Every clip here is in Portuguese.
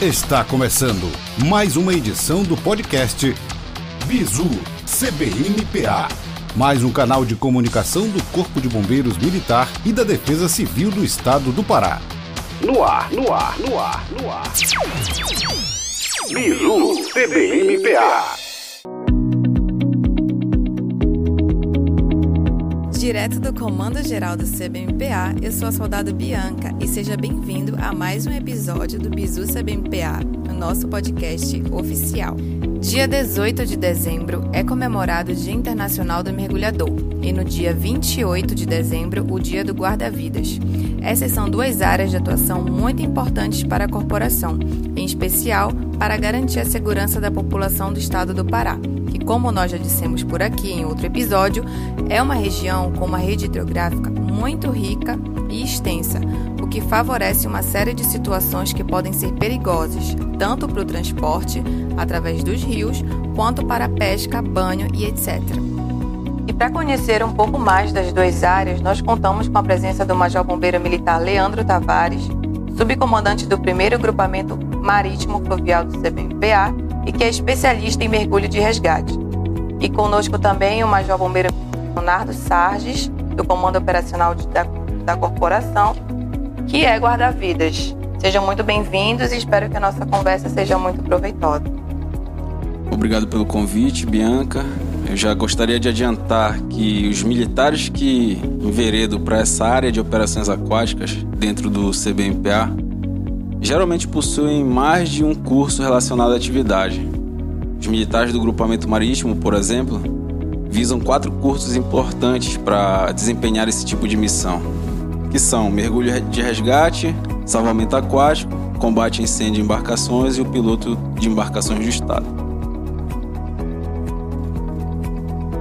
Está começando mais uma edição do podcast Bizu CBMPA, mais um canal de comunicação do Corpo de Bombeiros Militar e da Defesa Civil do Estado do Pará. No ar, no ar, no ar, no ar. Bizu CBMPA. Direto do Comando Geral do CBMPA, eu sou a soldado Bianca e seja bem-vindo a mais um episódio do Bizu CBMPA, o nosso podcast oficial. Dia 18 de dezembro é comemorado o Dia Internacional do Mergulhador e no dia 28 de dezembro o Dia do Guarda-Vidas. Essas são duas áreas de atuação muito importantes para a corporação, em especial para garantir a segurança da população do estado do Pará que, como nós já dissemos por aqui em outro episódio, é uma região com uma rede hidrográfica muito rica e extensa, o que favorece uma série de situações que podem ser perigosas, tanto para o transporte, através dos rios, quanto para pesca, banho e etc. E para conhecer um pouco mais das duas áreas, nós contamos com a presença do Major Bombeiro Militar Leandro Tavares, subcomandante do 1 Grupamento Marítimo Fluvial do CBMPA e que é especialista em mergulho de resgate. E conosco também o Major Bombeiro Leonardo Sarges, do Comando Operacional de, da, da Corporação, que é guarda-vidas. Sejam muito bem-vindos e espero que a nossa conversa seja muito proveitosa. Obrigado pelo convite, Bianca. Eu já gostaria de adiantar que os militares que enveredam para essa área de operações aquáticas dentro do CBMPA geralmente possuem mais de um curso relacionado à atividade. Os militares do grupamento marítimo, por exemplo, visam quatro cursos importantes para desempenhar esse tipo de missão, que são mergulho de resgate, salvamento aquático, combate a incêndio em embarcações e o piloto de embarcações do Estado.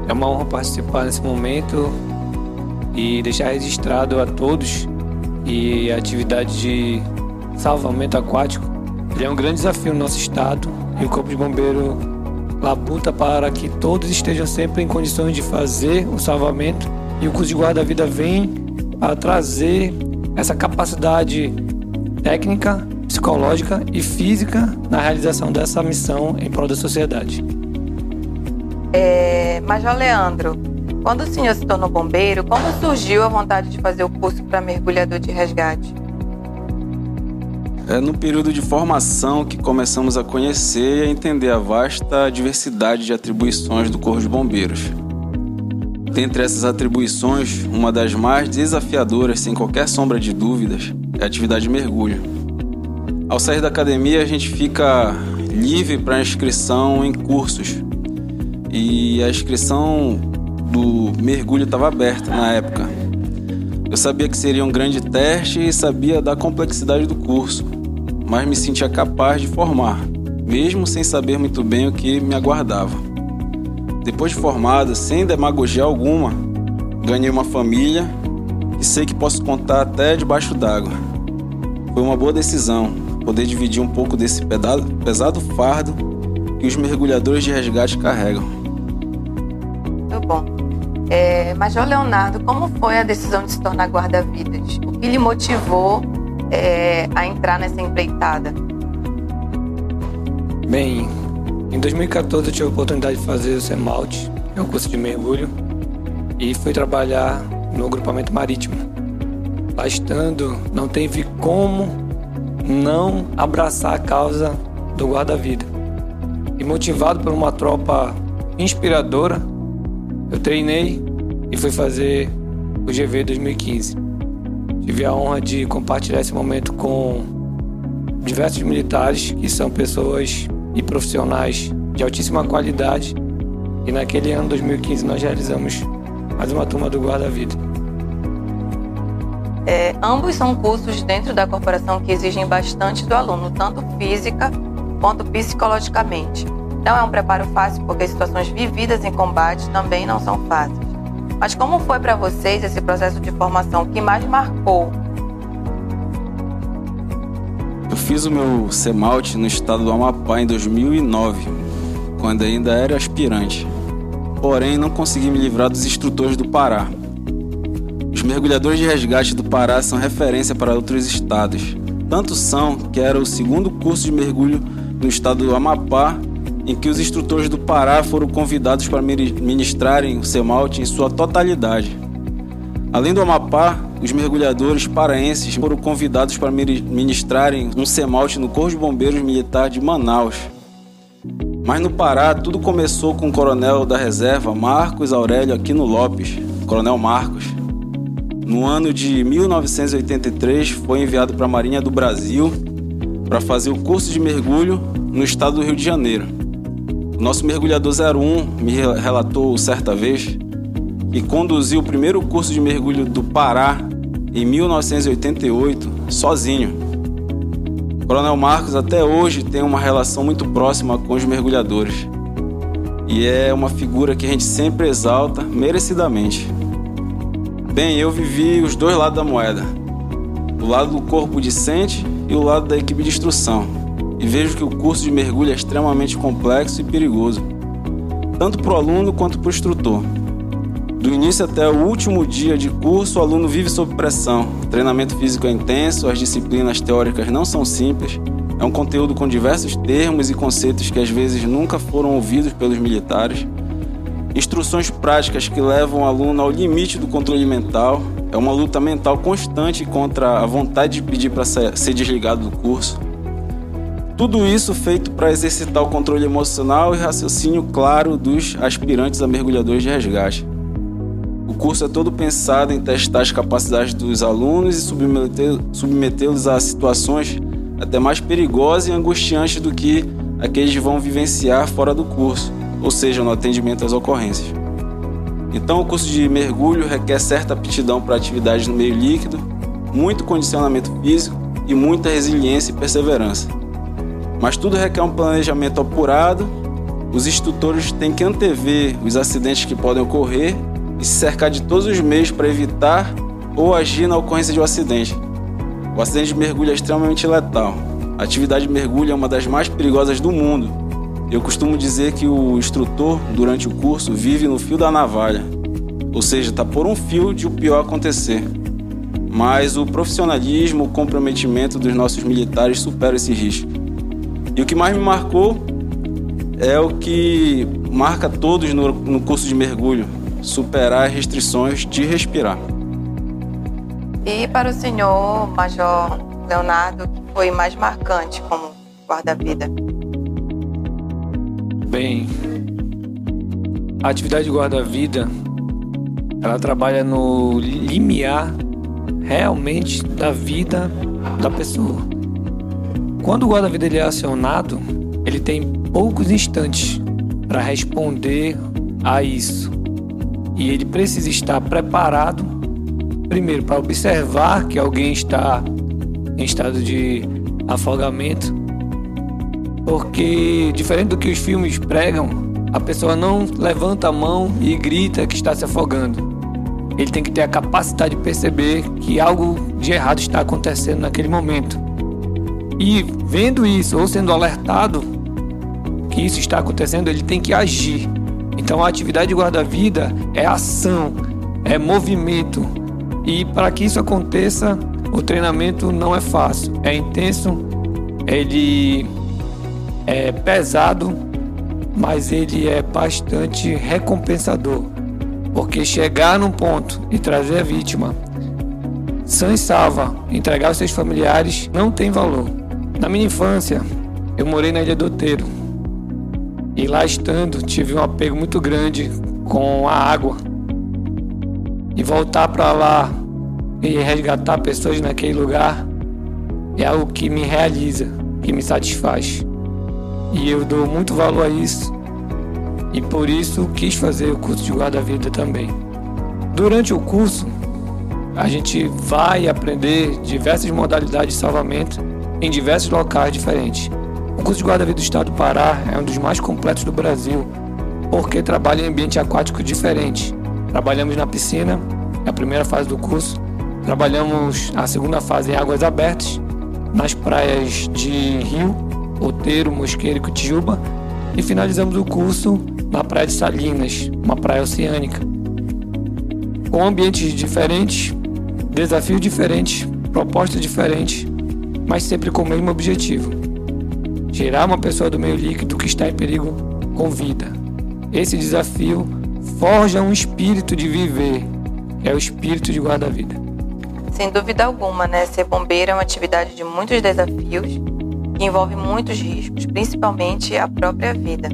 É uma honra participar nesse momento e deixar registrado a todos e a atividade de salvamento aquático, ele é um grande desafio no nosso estado e o Corpo de Bombeiro labuta para que todos estejam sempre em condições de fazer o salvamento e o curso de guarda-vida vem a trazer essa capacidade técnica, psicológica e física na realização dessa missão em prol da sociedade. É, Major Leandro, quando o senhor se tornou bombeiro, como surgiu a vontade de fazer o curso para mergulhador de resgate? É no período de formação que começamos a conhecer e a entender a vasta diversidade de atribuições do Corpo de Bombeiros. Dentre essas atribuições, uma das mais desafiadoras, sem qualquer sombra de dúvidas, é a atividade de mergulho. Ao sair da academia, a gente fica livre para inscrição em cursos. E a inscrição do mergulho estava aberta na época. Eu sabia que seria um grande teste e sabia da complexidade do curso mas me sentia capaz de formar, mesmo sem saber muito bem o que me aguardava. Depois de formado, sem demagogia alguma, ganhei uma família e sei que posso contar até debaixo d'água. Foi uma boa decisão poder dividir um pouco desse pesado fardo que os mergulhadores de resgate carregam. Muito bom. É, Major Leonardo, como foi a decisão de se tornar guarda-vidas? O que lhe motivou é, a entrar nessa empreitada? Bem, em 2014 eu tive a oportunidade de fazer o CEMALT, é um curso de mergulho, e fui trabalhar no agrupamento marítimo. Lá estando, não teve como não abraçar a causa do guarda-vida. E motivado por uma tropa inspiradora, eu treinei e fui fazer o GV 2015. Tive a honra de compartilhar esse momento com diversos militares que são pessoas e profissionais de altíssima qualidade. E naquele ano 2015 nós realizamos mais uma turma do Guarda-Vida. É, ambos são cursos dentro da corporação que exigem bastante do aluno, tanto física quanto psicologicamente. Não é um preparo fácil porque as situações vividas em combate também não são fáceis. Mas como foi para vocês esse processo de formação? O que mais marcou? Eu fiz o meu CEMALT no estado do Amapá em 2009, quando ainda era aspirante. Porém, não consegui me livrar dos instrutores do Pará. Os mergulhadores de resgate do Pará são referência para outros estados. Tanto são que era o segundo curso de mergulho no estado do Amapá em que os instrutores do Pará foram convidados para ministrarem o Semalte em sua totalidade. Além do Amapá, os mergulhadores paraenses foram convidados para ministrarem um Semalte no Corpo de Bombeiros Militar de Manaus. Mas no Pará, tudo começou com o coronel da reserva Marcos Aurélio Aquino Lopes, Coronel Marcos. No ano de 1983, foi enviado para a Marinha do Brasil para fazer o curso de mergulho no estado do Rio de Janeiro. Nosso mergulhador 01 me relatou certa vez que conduziu o primeiro curso de mergulho do Pará em 1988 sozinho. O Coronel Marcos até hoje tem uma relação muito próxima com os mergulhadores e é uma figura que a gente sempre exalta merecidamente. Bem, eu vivi os dois lados da moeda: o lado do corpo discente e o lado da equipe de instrução e vejo que o curso de mergulho é extremamente complexo e perigoso, tanto para o aluno quanto para o instrutor. Do início até o último dia de curso, o aluno vive sob pressão. O treinamento físico é intenso, as disciplinas teóricas não são simples. É um conteúdo com diversos termos e conceitos que às vezes nunca foram ouvidos pelos militares. Instruções práticas que levam o aluno ao limite do controle mental. É uma luta mental constante contra a vontade de pedir para ser desligado do curso. Tudo isso feito para exercitar o controle emocional e raciocínio claro dos aspirantes a mergulhadores de resgate. O curso é todo pensado em testar as capacidades dos alunos e submetê-los a situações até mais perigosas e angustiantes do que aqueles vão vivenciar fora do curso, ou seja, no atendimento às ocorrências. Então, o curso de mergulho requer certa aptidão para atividades no meio líquido, muito condicionamento físico e muita resiliência e perseverança. Mas tudo requer um planejamento apurado. Os instrutores têm que antever os acidentes que podem ocorrer e se cercar de todos os meios para evitar ou agir na ocorrência de um acidente. O acidente de mergulho é extremamente letal. A atividade de mergulho é uma das mais perigosas do mundo. Eu costumo dizer que o instrutor, durante o curso, vive no fio da navalha, ou seja, está por um fio de o pior acontecer. Mas o profissionalismo, o comprometimento dos nossos militares supera esse risco. E o que mais me marcou é o que marca todos no, no curso de mergulho: superar as restrições de respirar. E para o senhor, Major Leonardo, o que foi mais marcante como guarda-vida? Bem, a atividade de guarda-vida ela trabalha no limiar realmente da vida da pessoa. Quando o guarda-vida é acionado, ele tem poucos instantes para responder a isso. E ele precisa estar preparado, primeiro, para observar que alguém está em estado de afogamento, porque, diferente do que os filmes pregam, a pessoa não levanta a mão e grita que está se afogando. Ele tem que ter a capacidade de perceber que algo de errado está acontecendo naquele momento. E vendo isso ou sendo alertado que isso está acontecendo, ele tem que agir. Então a atividade de guarda-vida é ação, é movimento. E para que isso aconteça, o treinamento não é fácil, é intenso, ele é pesado, mas ele é bastante recompensador. Porque chegar num ponto e trazer a vítima sã e salva, entregar aos seus familiares, não tem valor. Na minha infância, eu morei na Ilha do Outeiro. E lá estando, tive um apego muito grande com a água. E voltar para lá e resgatar pessoas naquele lugar é algo que me realiza, que me satisfaz. E eu dou muito valor a isso. E por isso quis fazer o curso de guarda-vida também. Durante o curso, a gente vai aprender diversas modalidades de salvamento em diversos locais diferentes. O curso de guarda-vida do Estado do Pará é um dos mais completos do Brasil, porque trabalha em ambiente aquático diferente. Trabalhamos na piscina, é a primeira fase do curso. Trabalhamos a segunda fase em águas abertas, nas praias de Rio, Outeiro, Mosqueiro e Cotijuba. E finalizamos o curso na praia de Salinas, uma praia oceânica. Com ambientes diferentes, desafios diferentes, propostas diferentes, mas sempre com o mesmo objetivo: tirar uma pessoa do meio líquido que está em perigo com vida. Esse desafio forja um espírito de viver, é o espírito de guarda-vida. Sem dúvida alguma, né? Ser bombeiro é uma atividade de muitos desafios, que envolve muitos riscos, principalmente a própria vida.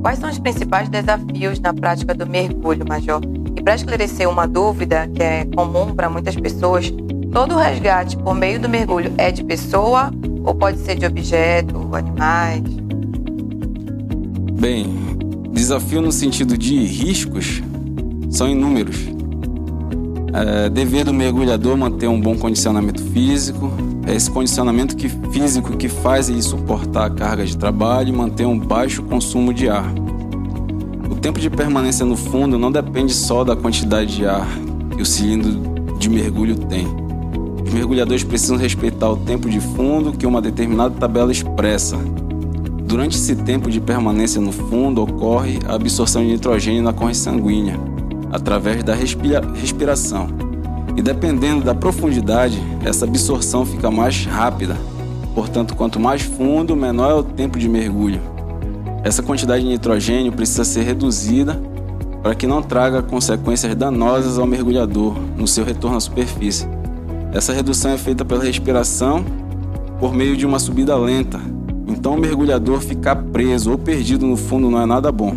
Quais são os principais desafios na prática do mergulho, Major? E para esclarecer uma dúvida que é comum para muitas pessoas, todo resgate por meio do mergulho é de pessoa ou pode ser de objeto, animais? Bem, desafio no sentido de riscos são inúmeros. É dever do mergulhador manter um bom condicionamento físico, é esse condicionamento que, físico que faz ele suportar a carga de trabalho e manter um baixo consumo de ar. O tempo de permanência no fundo não depende só da quantidade de ar que o cilindro de mergulho tem. Os mergulhadores precisam respeitar o tempo de fundo que uma determinada tabela expressa. Durante esse tempo de permanência no fundo ocorre a absorção de nitrogênio na corrente sanguínea, através da respira respiração. E dependendo da profundidade, essa absorção fica mais rápida. Portanto, quanto mais fundo, menor é o tempo de mergulho. Essa quantidade de nitrogênio precisa ser reduzida para que não traga consequências danosas ao mergulhador no seu retorno à superfície. Essa redução é feita pela respiração por meio de uma subida lenta. Então, o mergulhador ficar preso ou perdido no fundo não é nada bom.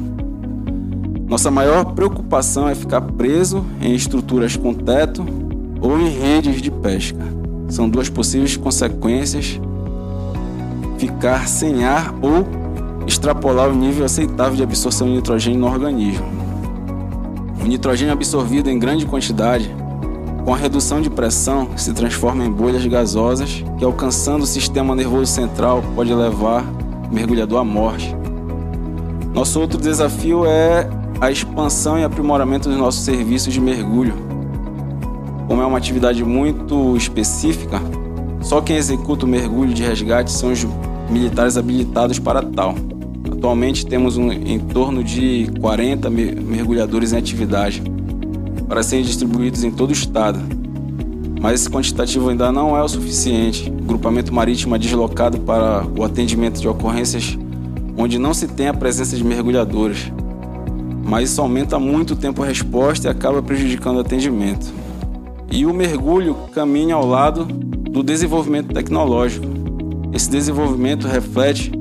Nossa maior preocupação é ficar preso em estruturas com teto ou em redes de pesca. São duas possíveis consequências: ficar sem ar ou extrapolar o nível aceitável de absorção de nitrogênio no organismo. O nitrogênio absorvido em grande quantidade, com a redução de pressão, se transforma em bolhas gasosas que, alcançando o sistema nervoso central, pode levar o mergulhador à morte. Nosso outro desafio é a expansão e aprimoramento dos nossos serviços de mergulho. Como é uma atividade muito específica, só quem executa o mergulho de resgate são os militares habilitados para tal. Atualmente temos um, em torno de 40 mergulhadores em atividade para serem distribuídos em todo o estado. Mas esse quantitativo ainda não é o suficiente. O grupamento marítimo é deslocado para o atendimento de ocorrências onde não se tem a presença de mergulhadores. Mas isso aumenta muito o tempo-resposta e acaba prejudicando o atendimento. E o mergulho caminha ao lado do desenvolvimento tecnológico. Esse desenvolvimento reflete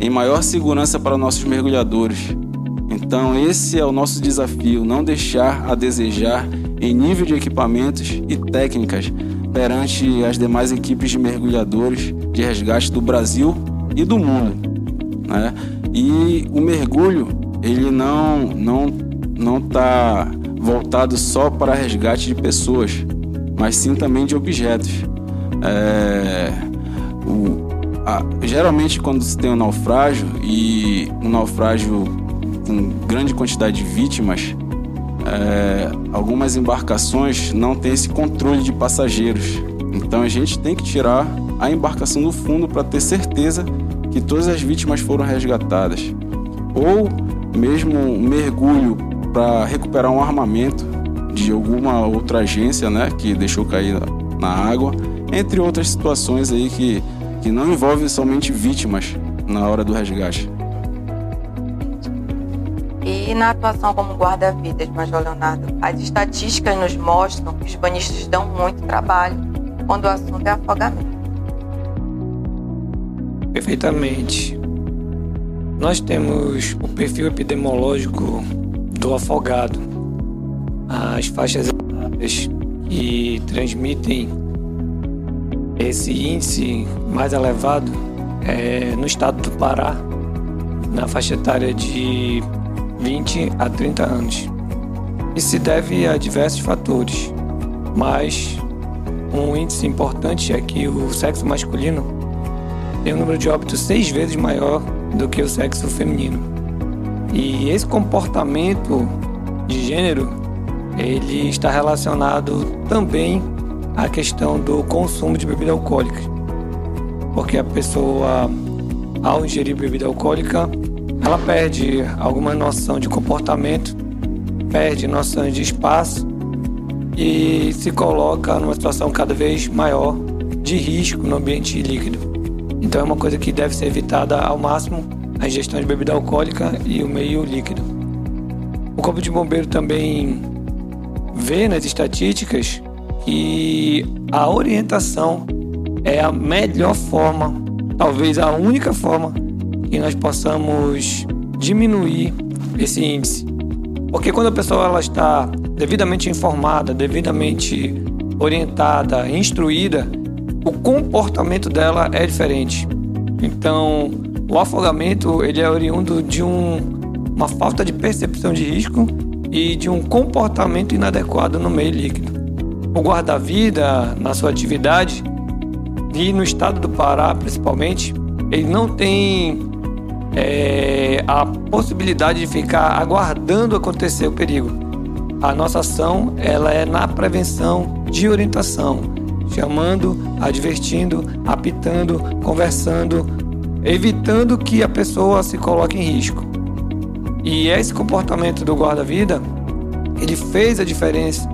em maior segurança para nossos mergulhadores. Então, esse é o nosso desafio: não deixar a desejar em nível de equipamentos e técnicas perante as demais equipes de mergulhadores de resgate do Brasil e do mundo. Né? E o mergulho ele não não não está voltado só para resgate de pessoas, mas sim também de objetos. É, o, a, geralmente quando se tem um naufrágio e um naufrágio com grande quantidade de vítimas, é, algumas embarcações não têm esse controle de passageiros. Então a gente tem que tirar a embarcação do fundo para ter certeza que todas as vítimas foram resgatadas. Ou mesmo um mergulho para recuperar um armamento de alguma outra agência né, que deixou cair na água, entre outras situações aí que que não envolve somente vítimas na hora do resgate. E na atuação como guarda-vidas, Major Leonardo, as estatísticas nos mostram que os banhistas dão muito trabalho quando o assunto é afogamento. Perfeitamente. Nós temos o perfil epidemiológico do afogado. As faixas etárias que transmitem esse índice mais elevado é no estado do Pará, na faixa etária de 20 a 30 anos. Isso se deve a diversos fatores, mas um índice importante é que o sexo masculino tem um número de óbitos seis vezes maior do que o sexo feminino. E esse comportamento de gênero ele está relacionado também a questão do consumo de bebida alcoólica. Porque a pessoa, ao ingerir bebida alcoólica, ela perde alguma noção de comportamento, perde noção de espaço e se coloca numa situação cada vez maior de risco no ambiente líquido. Então é uma coisa que deve ser evitada ao máximo a ingestão de bebida alcoólica e o meio líquido. O Corpo de Bombeiro também vê nas estatísticas que a orientação é a melhor forma, talvez a única forma que nós possamos diminuir esse índice. Porque quando a pessoa ela está devidamente informada, devidamente orientada, instruída, o comportamento dela é diferente. Então, o afogamento ele é oriundo de um, uma falta de percepção de risco e de um comportamento inadequado no meio líquido. O guarda-vida, na sua atividade, e no estado do Pará, principalmente, ele não tem é, a possibilidade de ficar aguardando acontecer o perigo. A nossa ação ela é na prevenção de orientação, chamando, advertindo, apitando, conversando, evitando que a pessoa se coloque em risco. E esse comportamento do guarda-vida, ele fez a diferença,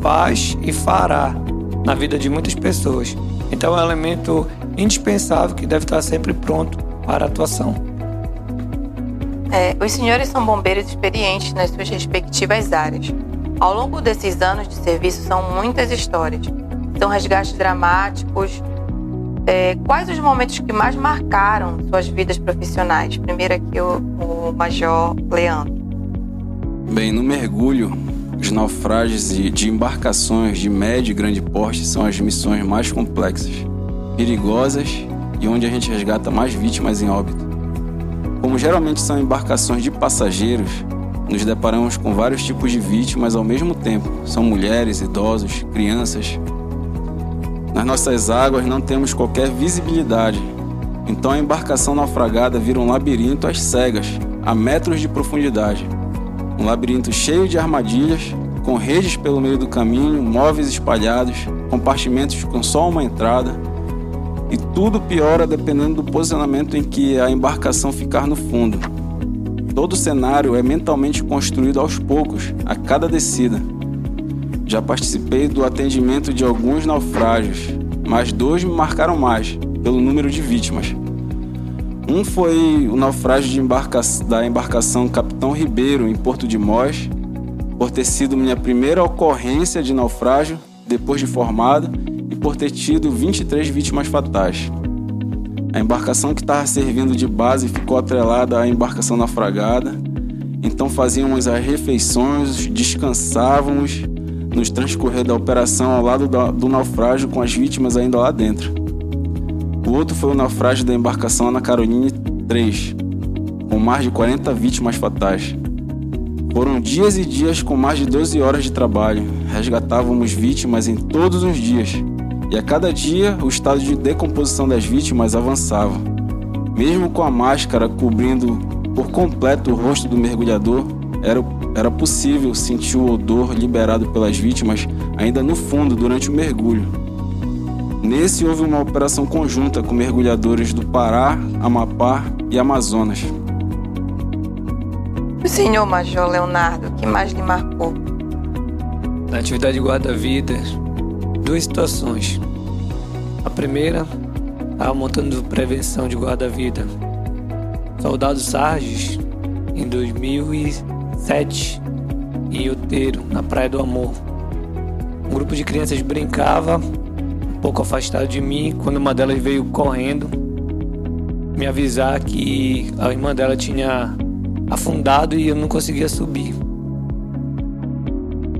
faz e fará na vida de muitas pessoas. Então é um elemento indispensável que deve estar sempre pronto para a atuação. É, os senhores são bombeiros experientes nas suas respectivas áreas. Ao longo desses anos de serviço são muitas histórias. São resgates dramáticos. É, quais os momentos que mais marcaram suas vidas profissionais? Primeiro aqui o, o Major Leandro. Bem, no mergulho, os naufrágios de embarcações de médio e grande porte são as missões mais complexas, perigosas e onde a gente resgata mais vítimas em óbito. Como geralmente são embarcações de passageiros, nos deparamos com vários tipos de vítimas ao mesmo tempo. São mulheres, idosos, crianças. Nas nossas águas não temos qualquer visibilidade, então a embarcação naufragada vira um labirinto às cegas, a metros de profundidade. Um labirinto cheio de armadilhas, com redes pelo meio do caminho, móveis espalhados, compartimentos com só uma entrada. Tudo piora dependendo do posicionamento em que a embarcação ficar no fundo. Todo o cenário é mentalmente construído aos poucos, a cada descida. Já participei do atendimento de alguns naufrágios, mas dois me marcaram mais, pelo número de vítimas. Um foi o naufrágio embarca da embarcação Capitão Ribeiro, em Porto de Mós, por ter sido minha primeira ocorrência de naufrágio depois de formado por ter tido 23 vítimas fatais. A embarcação que estava servindo de base ficou atrelada à embarcação naufragada, então fazíamos as refeições, descansávamos nos transcorrer da operação ao lado do naufrágio com as vítimas ainda lá dentro. O outro foi o naufrágio da embarcação Ana Caroline 3, com mais de 40 vítimas fatais. Foram dias e dias com mais de 12 horas de trabalho. Resgatávamos vítimas em todos os dias. E a cada dia o estado de decomposição das vítimas avançava. Mesmo com a máscara cobrindo por completo o rosto do mergulhador, era, era possível sentir o odor liberado pelas vítimas ainda no fundo durante o mergulho. Nesse houve uma operação conjunta com mergulhadores do Pará, Amapá e Amazonas. O senhor Major Leonardo, que mais lhe marcou? Na atividade guarda-vidas, duas situações. A primeira, estava montando prevenção de guarda-vida. Soldado Sarges, em 2007, em Outeiro, na Praia do Amor. Um grupo de crianças brincava pouco afastado de mim, quando uma delas veio correndo me avisar que a irmã dela tinha afundado e eu não conseguia subir.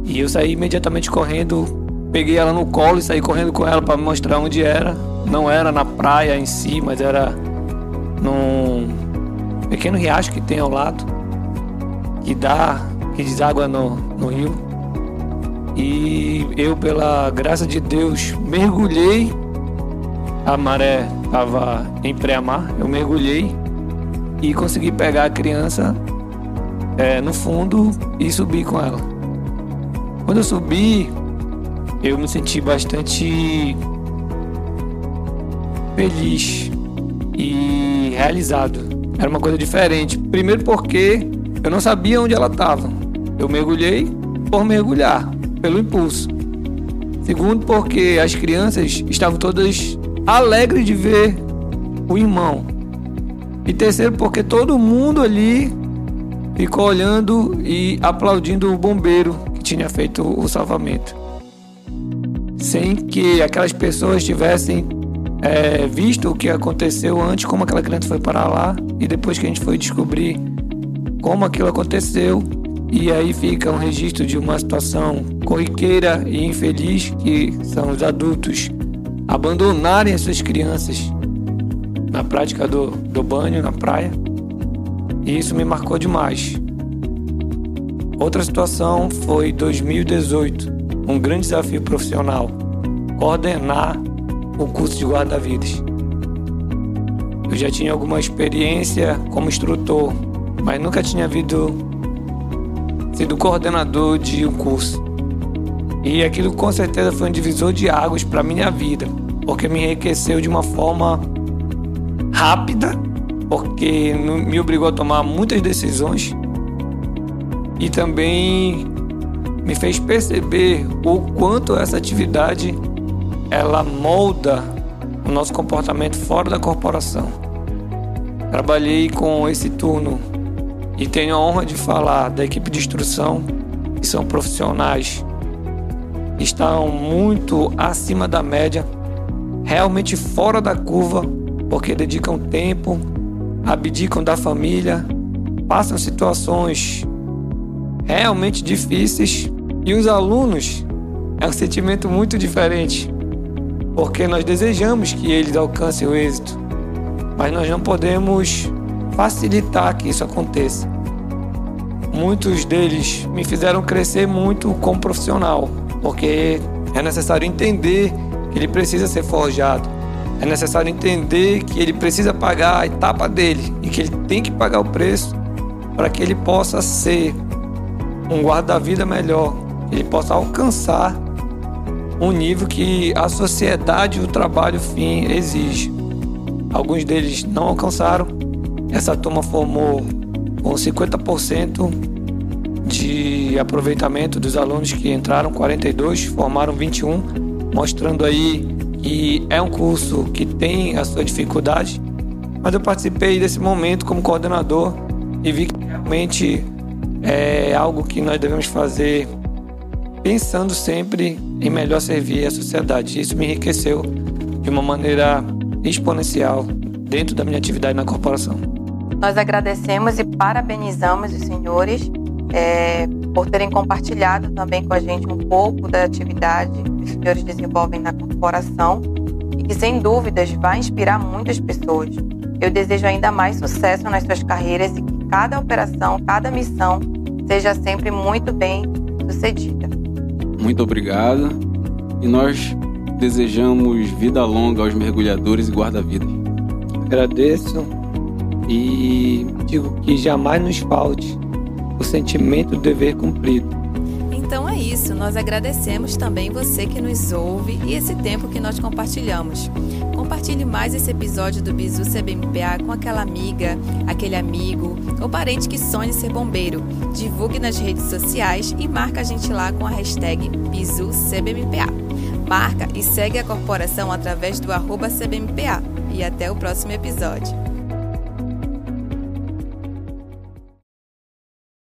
E eu saí imediatamente correndo, peguei ela no colo e saí correndo com ela para mostrar onde era. Não era na praia em si, mas era num pequeno riacho que tem ao lado, que dá, que deságua no, no rio. E eu, pela graça de Deus, mergulhei. A maré estava em pré-mar, eu mergulhei e consegui pegar a criança é, no fundo e subir com ela. Quando eu subi, eu me senti bastante feliz e realizado. Era uma coisa diferente. Primeiro porque eu não sabia onde ela estava. Eu mergulhei por mergulhar pelo impulso. Segundo, porque as crianças estavam todas alegres de ver o irmão. E terceiro, porque todo mundo ali ficou olhando e aplaudindo o bombeiro que tinha feito o salvamento. Sem que aquelas pessoas tivessem é, visto o que aconteceu antes, como aquela criança foi para lá, e depois que a gente foi descobrir como aquilo aconteceu, e aí fica um registro de uma situação corriqueira e infeliz que são os adultos abandonarem as suas crianças na prática do, do banho na praia. E isso me marcou demais. Outra situação foi 2018, um grande desafio profissional, coordenar o curso de guarda-vidas. Eu já tinha alguma experiência como instrutor, mas nunca tinha havido sido coordenador de um curso. E aquilo com certeza foi um divisor de águas para minha vida, porque me enriqueceu de uma forma rápida, porque me obrigou a tomar muitas decisões e também me fez perceber o quanto essa atividade ela molda o nosso comportamento fora da corporação. Trabalhei com esse turno e tenho a honra de falar da equipe de instrução, que são profissionais que estão muito acima da média, realmente fora da curva, porque dedicam tempo, abdicam da família, passam situações realmente difíceis e os alunos é um sentimento muito diferente, porque nós desejamos que eles alcancem o êxito, mas nós não podemos facilitar que isso aconteça. Muitos deles me fizeram crescer muito como profissional, porque é necessário entender que ele precisa ser forjado. É necessário entender que ele precisa pagar a etapa dele e que ele tem que pagar o preço para que ele possa ser um guarda-vida melhor, ele possa alcançar um nível que a sociedade e o trabalho fim exige. Alguns deles não alcançaram, essa turma formou com 50% de aproveitamento dos alunos que entraram, 42, formaram 21, mostrando aí que é um curso que tem a sua dificuldade, mas eu participei desse momento como coordenador e vi que realmente é algo que nós devemos fazer pensando sempre em melhor servir a sociedade. Isso me enriqueceu de uma maneira exponencial dentro da minha atividade na corporação. Nós agradecemos e parabenizamos os senhores é, por terem compartilhado também com a gente um pouco da atividade que os senhores desenvolvem na corporação e que, sem dúvidas, vai inspirar muitas pessoas. Eu desejo ainda mais sucesso nas suas carreiras e que cada operação, cada missão seja sempre muito bem sucedida. Muito obrigado e nós desejamos vida longa aos mergulhadores e guarda-vidas. Agradeço e digo que jamais nos falte o sentimento do dever cumprido. Então é isso, nós agradecemos também você que nos ouve e esse tempo que nós compartilhamos. Compartilhe mais esse episódio do Bizu CBMPA com aquela amiga, aquele amigo ou parente que sonha ser bombeiro. Divulgue nas redes sociais e marca a gente lá com a hashtag Bizu CBMPA. Marca e segue a corporação através do arroba CBMPA. E até o próximo episódio.